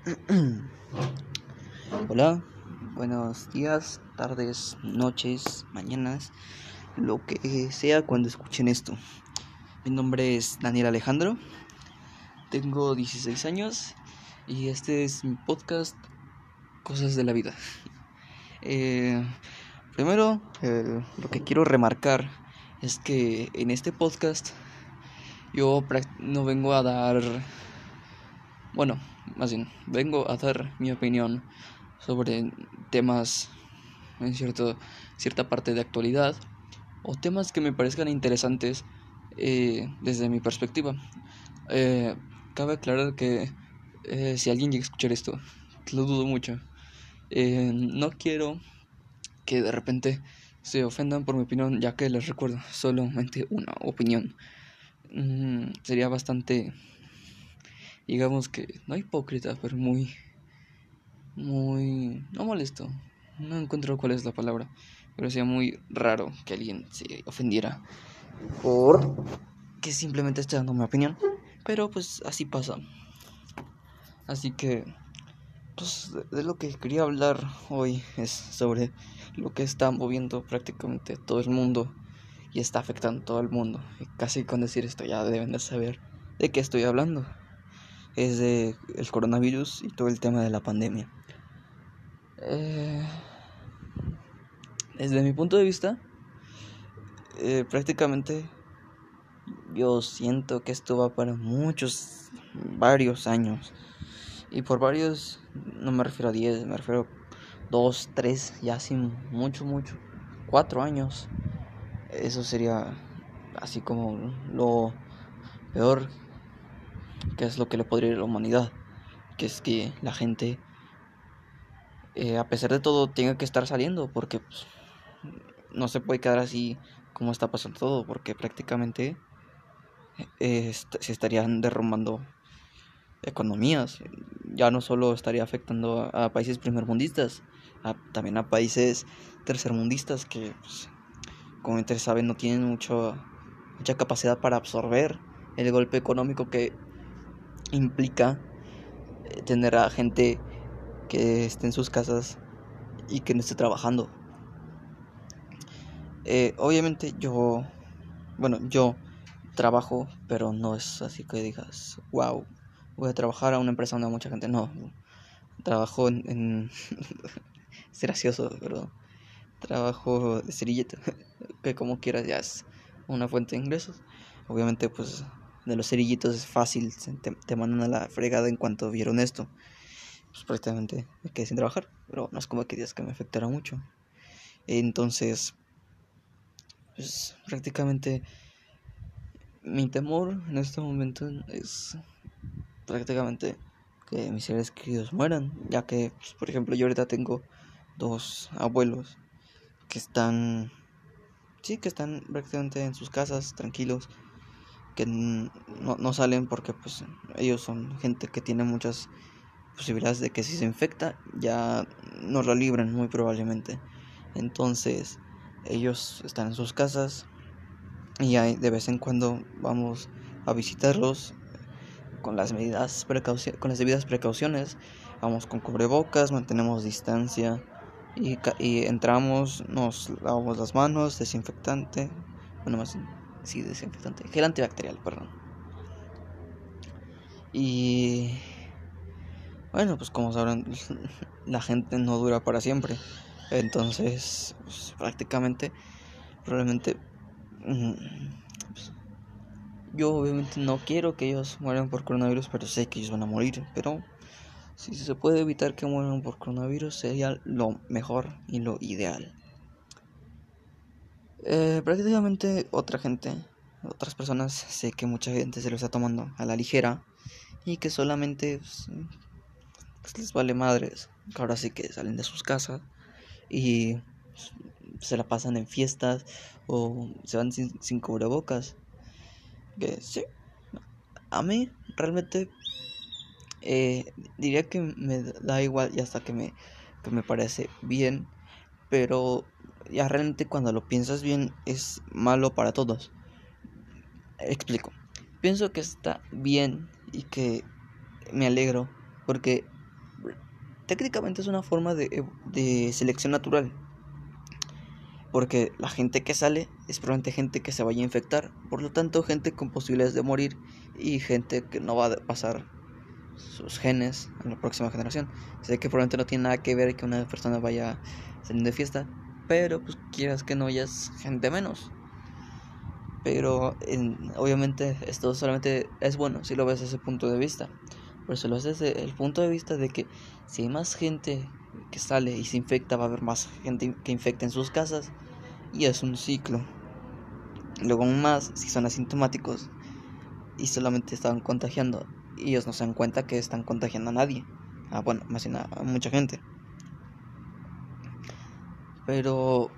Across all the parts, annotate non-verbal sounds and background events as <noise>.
<clears throat> Hola, buenos días, tardes, noches, mañanas, lo que sea cuando escuchen esto. Mi nombre es Daniel Alejandro, tengo 16 años y este es mi podcast Cosas de la Vida. Eh, primero, lo que quiero remarcar es que en este podcast yo no vengo a dar bueno, más bien, vengo a dar mi opinión sobre temas en cierto, cierta parte de actualidad o temas que me parezcan interesantes eh, desde mi perspectiva. Eh, cabe aclarar que eh, si alguien llega a escuchar esto, lo dudo mucho. no quiero que de repente se ofendan por mi opinión, ya que les recuerdo solamente una opinión. Mm, sería bastante digamos que no hipócrita, pero muy, muy, no molesto, no encuentro cuál es la palabra, pero sería muy raro que alguien se ofendiera por que simplemente esté dando mi opinión, pero pues así pasa. Así que, pues de lo que quería hablar hoy es sobre lo que está moviendo prácticamente todo el mundo y está afectando a todo el mundo. Y casi con decir esto ya deben de saber de qué estoy hablando es de el coronavirus y todo el tema de la pandemia. Eh, desde mi punto de vista, eh, prácticamente yo siento que esto va para muchos, varios años. Y por varios, no me refiero a 10, me refiero a 2, 3, ya sin mucho, mucho, 4 años. Eso sería así como lo peor que es lo que le podría ir a la humanidad, que es que la gente, eh, a pesar de todo, tenga que estar saliendo, porque pues, no se puede quedar así como está pasando todo, porque prácticamente eh, se estarían derrumbando economías, ya no solo estaría afectando a, países primermundistas, también a países tercermundistas que, pues, como ustedes saben, no tienen mucho, mucha capacidad para absorber el golpe económico que implica eh, tener a gente que esté en sus casas y que no esté trabajando. Eh, obviamente yo, bueno, yo trabajo, pero no es así que digas, wow, voy a trabajar a una empresa donde hay mucha gente. No, trabajo en... en <laughs> es gracioso, pero trabajo de cerillito, <laughs> que como quieras ya es una fuente de ingresos. Obviamente pues de los cerillitos es fácil, te, mandan a la fregada en cuanto vieron esto. Pues prácticamente me quedé sin trabajar, pero no es como que digas que me afectara mucho. Entonces, pues prácticamente mi temor en este momento es prácticamente que mis seres queridos mueran, ya que, pues, por ejemplo, yo ahorita tengo dos abuelos que están, sí, que están prácticamente en sus casas, tranquilos, que no, no salen porque pues ellos son gente que tiene muchas posibilidades de que si se infecta ya nos lo libran muy probablemente. Entonces ellos están en sus casas y hay, de vez en cuando vamos a visitarlos con las medidas con las debidas precauciones. Vamos con cubrebocas, mantenemos distancia y, y entramos, nos lavamos las manos, desinfectante, bueno más Sí, desinfectante. Gel antibacterial, perdón. Y bueno, pues como sabrán, <laughs> la gente no dura para siempre. Entonces, pues, prácticamente, probablemente, mm, pues, yo obviamente no quiero que ellos mueran por coronavirus, pero sé que ellos van a morir. Pero si se puede evitar que mueran por coronavirus, sería lo mejor y lo ideal. Eh, prácticamente otra gente, otras personas, sé que mucha gente se lo está tomando a la ligera y que solamente pues, pues, les vale madres. Ahora sí que salen de sus casas y pues, se la pasan en fiestas o se van sin, sin cubrebocas. Que sí, a mí realmente eh, diría que me da igual y hasta que me, que me parece bien, pero ya realmente cuando lo piensas bien es malo para todos. Explico. Pienso que está bien y que me alegro porque técnicamente es una forma de, de selección natural. Porque la gente que sale es probablemente gente que se vaya a infectar. Por lo tanto, gente con posibilidades de morir y gente que no va a pasar sus genes en la próxima generación. Sé que probablemente no tiene nada que ver que una persona vaya saliendo de fiesta, pero pues quieras que no hayas gente menos. Pero obviamente esto solamente es bueno si lo ves desde ese punto de vista. Por eso lo ves desde el punto de vista de que si hay más gente que sale y se infecta, va a haber más gente que infecta en sus casas y es un ciclo. Luego más si son asintomáticos y solamente estaban contagiando y ellos no se dan cuenta que están contagiando a nadie. Ah, bueno, más bien a mucha gente. Pero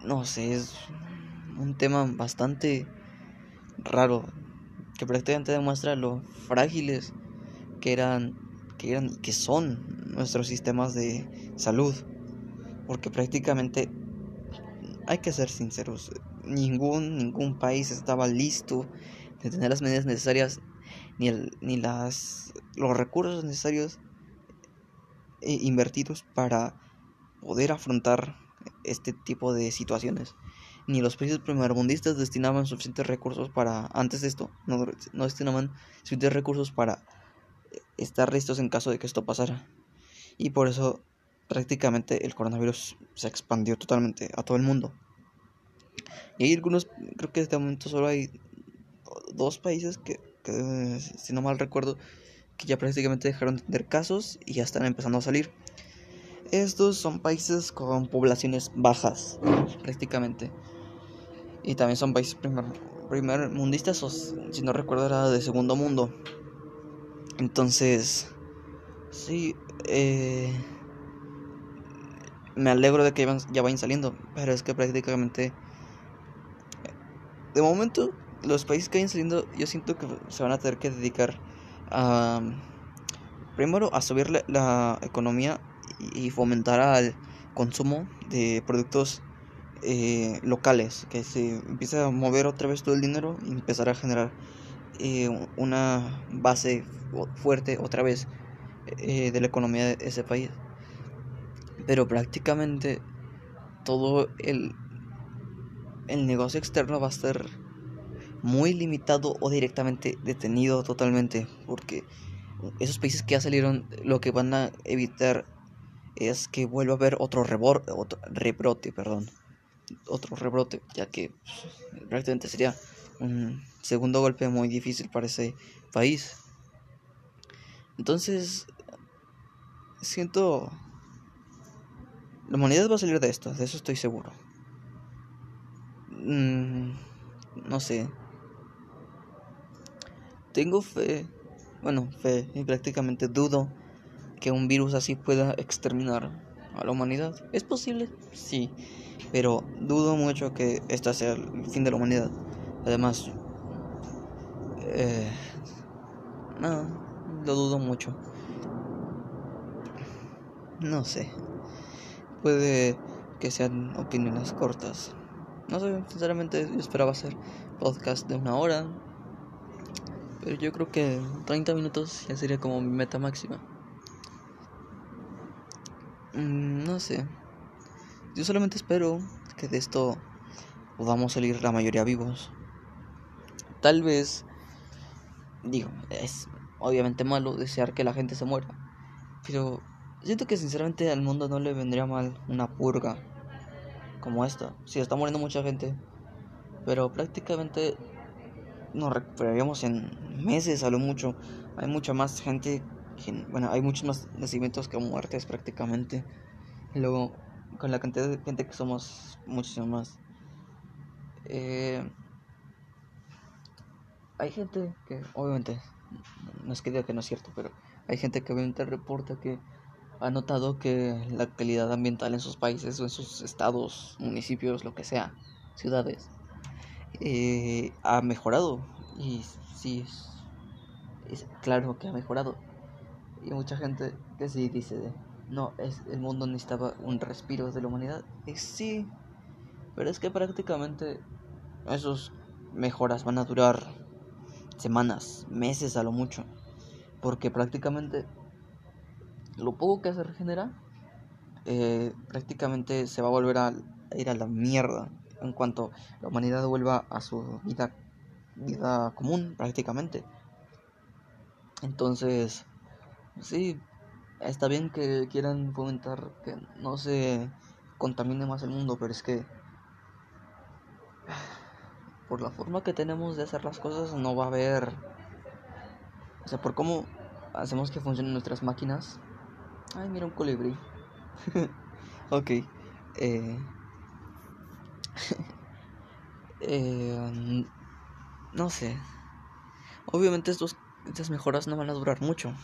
no sé, es un tema bastante raro que prácticamente demuestra lo frágiles que eran que eran que son nuestros sistemas de salud porque prácticamente hay que ser sinceros ningún ningún país estaba listo de tener las medidas necesarias ni el, ni las los recursos necesarios eh, invertidos para poder afrontar este tipo de situaciones ni los países primermundistas destinaban suficientes recursos para, antes de esto, no, no destinaban suficientes recursos para estar listos en caso de que esto pasara. Y por eso prácticamente el coronavirus se expandió totalmente a todo el mundo. Y hay algunos, creo que este momento solo hay dos países que, si no mal recuerdo, que ya prácticamente dejaron de tener casos y ya están empezando a salir. Estos son países con poblaciones bajas, prácticamente. Y también son países primer, primer mundistas o si no recuerdo era de segundo mundo. Entonces, sí, eh, me alegro de que ya vayan saliendo, pero es que prácticamente, de momento, los países que vayan saliendo, yo siento que se van a tener que dedicar primero, a subir la economía y fomentar al consumo de productos eh, locales, que se empieza a mover otra vez todo el dinero y empezar a generar eh, una base fuerte otra vez eh, de la economía de ese país. Pero prácticamente todo el, el negocio externo va a estar muy limitado o directamente detenido totalmente, porque esos países que ya salieron lo que van a evitar es que vuelva a haber otro, rebor, otro rebrote, perdón otro rebrote, ya que prácticamente sería un segundo golpe muy difícil para ese país. Entonces, siento... La humanidad va a salir de esto, de eso estoy seguro. Mm, no sé. Tengo fe, bueno, fe y prácticamente dudo que un virus así pueda exterminar a la humanidad. ¿Es posible? Sí pero dudo mucho que esta sea el fin de la humanidad. Además, eh, no, lo dudo mucho. No sé. Puede que sean opiniones cortas. No sé, sinceramente yo esperaba hacer podcast de una hora. Pero yo creo que 30 minutos ya sería como mi meta máxima. Mm, no sé. Yo solamente espero que de esto podamos salir la mayoría vivos. Tal vez, digo, es obviamente malo desear que la gente se muera. Pero siento que sinceramente al mundo no le vendría mal una purga como esta. Si está muriendo mucha gente. Pero prácticamente nos recuperaríamos en meses a lo mucho. Hay mucha más gente. bueno, hay muchos más nacimientos que muertes prácticamente. Luego con la cantidad de gente que somos, muchísimo más. Eh, hay gente que, obviamente, no es que diga que no es cierto, pero hay gente que obviamente reporta que ha notado que la calidad ambiental en sus países o en sus estados, municipios, lo que sea, ciudades, eh, ha mejorado. Y sí, es, claro que ha mejorado. Y mucha gente que sí dice no, es, el mundo necesitaba un respiro de la humanidad. Y sí, pero es que prácticamente esos mejoras van a durar semanas, meses a lo mucho. Porque prácticamente lo poco que se regenera eh, prácticamente se va a volver a ir a la mierda en cuanto la humanidad vuelva a su vida, vida común prácticamente. Entonces, sí, está bien que quieran fomentar que no se contamine más el mundo, pero es que por la forma que tenemos de hacer las cosas no va a haber, o sea, por cómo hacemos que funcionen nuestras máquinas. Ay, mira un colibrí. <laughs> ok. Eh, <laughs> eh, no sé. Obviamente estos, estas mejoras no van a durar mucho.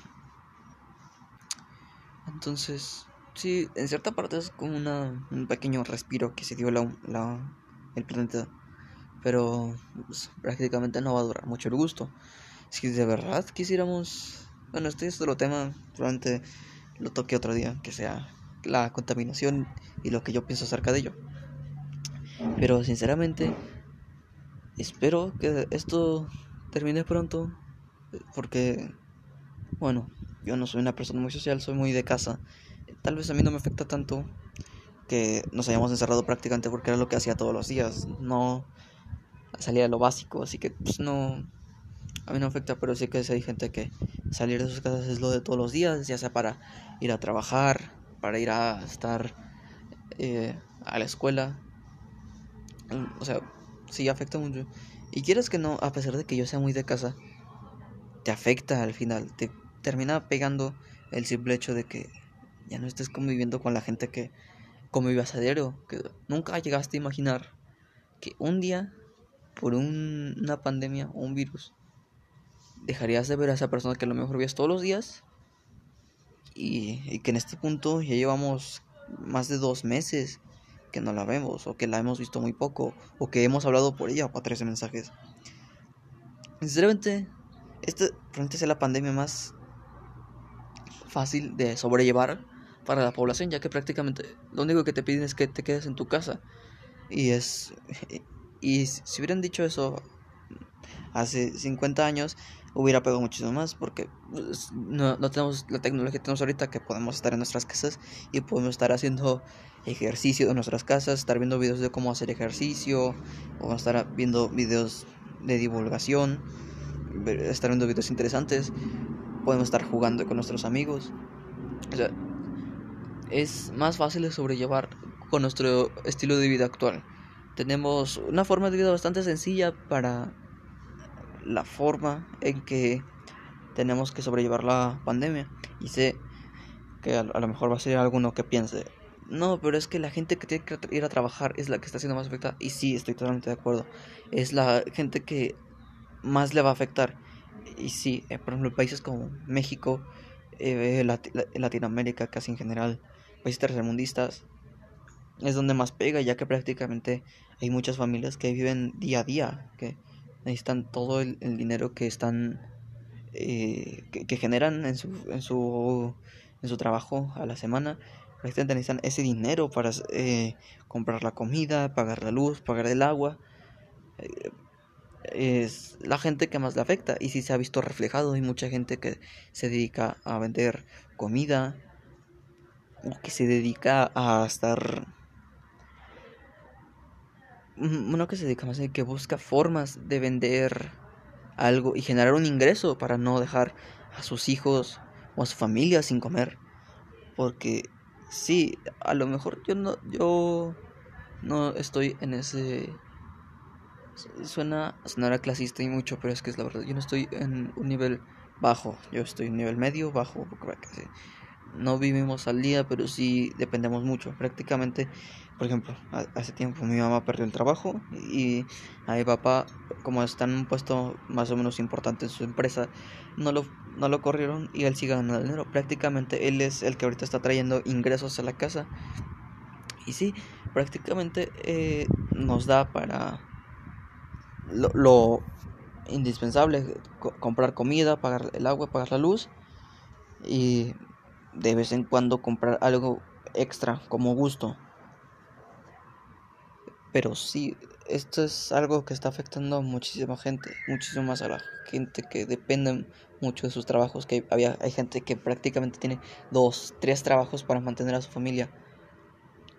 Entonces, sí, en cierta parte es como una, un pequeño respiro que se dio la, la, el planeta. Pero pues, prácticamente no va a durar mucho el gusto. Si de verdad quisiéramos... Bueno, este es otro tema, probablemente lo toque otro día, que sea la contaminación y lo que yo pienso acerca de ello. Pero sinceramente, espero que esto termine pronto, porque, bueno, yo no soy una persona muy social, soy muy de casa. Tal vez a mí no me afecta tanto que nos hayamos encerrado prácticamente porque era lo que hacía todos los días. No salía de lo básico, así que pues no... A mí no afecta, pero sí que hay gente que salir de sus casas es lo de todos los días, ya sea para ir a trabajar, para ir a estar eh, a la escuela. O sea, sí afecta mucho. Y quieres que no, a pesar de que yo sea muy de casa, te afecta al final. Te termina pegando el simple hecho de que ya no estés conviviendo con la gente que convivías a diario. Que nunca llegaste a imaginar que un día, por una pandemia o un virus, dejarías de ver a esa persona que a lo mejor veías todos los días y, que en este punto ya llevamos más de dos meses que no la vemos o que la hemos visto muy poco o que hemos hablado por ella para 13 mensajes. Sinceramente, esta probablemente sea la pandemia más fácil de sobrellevar para la población, ya que prácticamente lo único que te piden es que te quedes en tu casa. Y es <laughs> y si hubieran dicho eso hace 50 años, hubiera pegado muchísimo más porque pues, no, no, tenemos la tecnología que tenemos ahorita que podemos estar en nuestras casas y podemos estar haciendo ejercicio en nuestras casas, estar viendo videos de cómo hacer ejercicio, o estar viendo videos de divulgación, estar viendo videos interesantes, podemos estar jugando con nuestros amigos. O sea, es más fácil sobrellevar con nuestro estilo de vida actual. Tenemos una forma de vida bastante sencilla para la forma en que tenemos que sobrellevar la pandemia. Y sé que a, lo mejor va a ser alguno que piense, no, pero es que la gente que tiene que ir a trabajar es la que está siendo más afectada. Y sí, estoy totalmente de acuerdo. Es la gente que más le va a afectar. Y sí, eh, por ejemplo, países como México, eh, Latinoamérica, casi en general, países tercermundistas, es donde más pega, ya que prácticamente hay muchas familias que viven día a día, que necesitan todo el, dinero que están eh, que, generan en su, en su en su trabajo a la semana. Necesitan ese dinero para eh, comprar la comida pagar la luz pagar el agua. Eh, es la gente que más le afecta y si se ha visto reflejado. Hay mucha gente que se dedica a vender comida o que se dedica a estar uno que se dedica más que busca formas de vender algo y generar un ingreso para no dejar a sus hijos o a su familia sin comer. Porque sí a lo mejor yo no yo no estoy en ese suena sonará clasista y mucho pero es que es la verdad yo no estoy en un nivel bajo yo estoy en un nivel medio bajo no vivimos al día pero sí dependemos mucho prácticamente por ejemplo, hace tiempo mi mamá perdió el trabajo y a mi papá, como está en un puesto más o menos importante en su empresa, no lo, no lo corrieron y él sigue ganando dinero. Prácticamente él es el que ahorita está trayendo ingresos a la casa. Y sí, prácticamente eh, nos da para lo, lo indispensable, comprar comida, pagar el agua, pagar la luz y de vez en cuando comprar algo extra como gusto pero sí, esto es algo que está afectando a muchísima gente, muchísimo más a la gente que depende mucho de sus trabajos, que había, hay gente que prácticamente tiene dos, tres trabajos para mantener a su familia.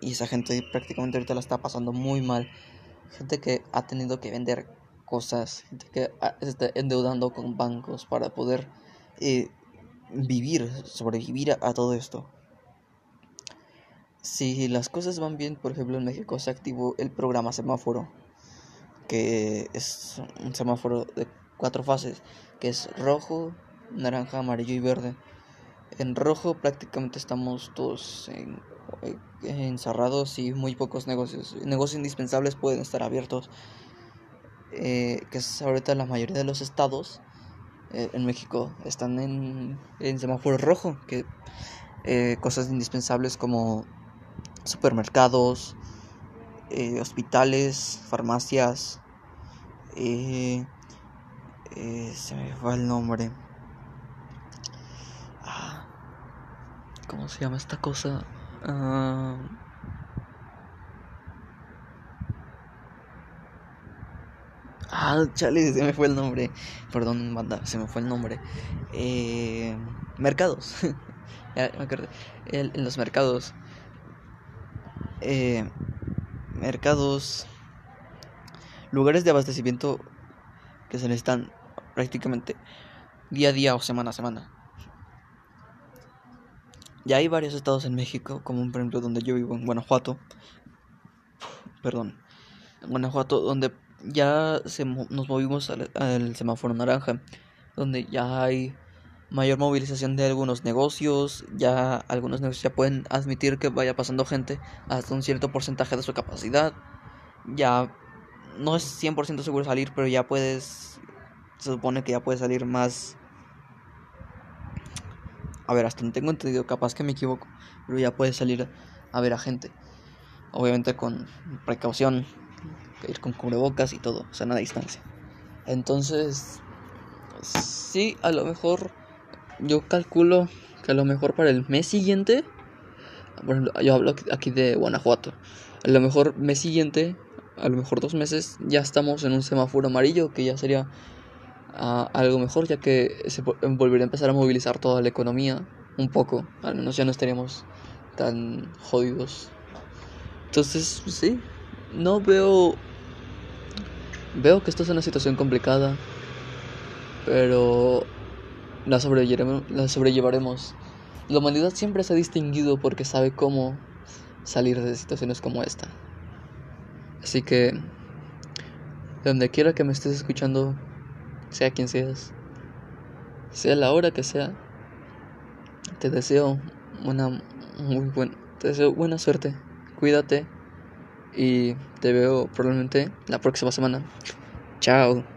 Y esa gente prácticamente ahorita la está pasando muy mal. Gente que ha tenido que vender cosas, gente que se está endeudando con bancos para poder eh, vivir, sobrevivir a todo esto. Si las cosas van bien, por ejemplo en México se activó el programa semáforo, que es un semáforo de cuatro fases, que es rojo, naranja, amarillo y verde. En rojo prácticamente estamos todos encerrados y muy pocos negocios. Negocios indispensables pueden estar abiertos, eh, que es ahorita la mayoría de los estados eh, en México están en, en semáforo rojo, que eh, cosas indispensables como supermercados, eh, hospitales, farmacias. Eh, eh, se me fue el nombre. Ah, ¿Cómo se llama esta cosa? Ah, ah, chale, se me fue el nombre. Perdón, banda, se me fue el nombre. Eh, mercados. <laughs> ya me acordé. en los mercados eh, mercados, lugares de abastecimiento que se necesitan prácticamente día a día o semana a semana. Ya hay varios estados en México, como por ejemplo donde yo vivo, en Guanajuato. Perdón, en Guanajuato, donde ya se, nos movimos al semáforo naranja, donde ya hay mayor movilización de algunos negocios, ya algunos negocios ya pueden admitir que vaya pasando gente hasta un cierto porcentaje de su capacidad. Ya no es 100% seguro salir, pero ya puedes, se supone que ya puedes salir más... A ver, hasta no tengo entendido, capaz que me equivoco, pero ya puedes salir a ver a gente. Obviamente con precaución, ir con cubrebocas y todo, o sea, a distancia. Entonces, sí, a lo mejor yo calculo que a lo mejor para el mes siguiente, por ejemplo, yo hablo aquí de Guanajuato, a lo mejor mes siguiente, a lo mejor dos meses, ya estamos en un semáforo amarillo, que ya sería uh, algo mejor, ya que se volvería a empezar a movilizar toda la economía un poco, al menos ya no estaríamos tan jodidos. Entonces, sí, no veo... Veo que esto es una situación complicada, pero la sobrellevaremos, la sobrellevaremos. La humanidad siempre se ha distinguido porque sabe cómo salir de situaciones como esta. Así que, donde quiera que me estés escuchando, sea quien seas, sea la hora que sea, te deseo una muy buena, te deseo buena suerte. Cuídate y te veo probablemente la próxima semana. Chao.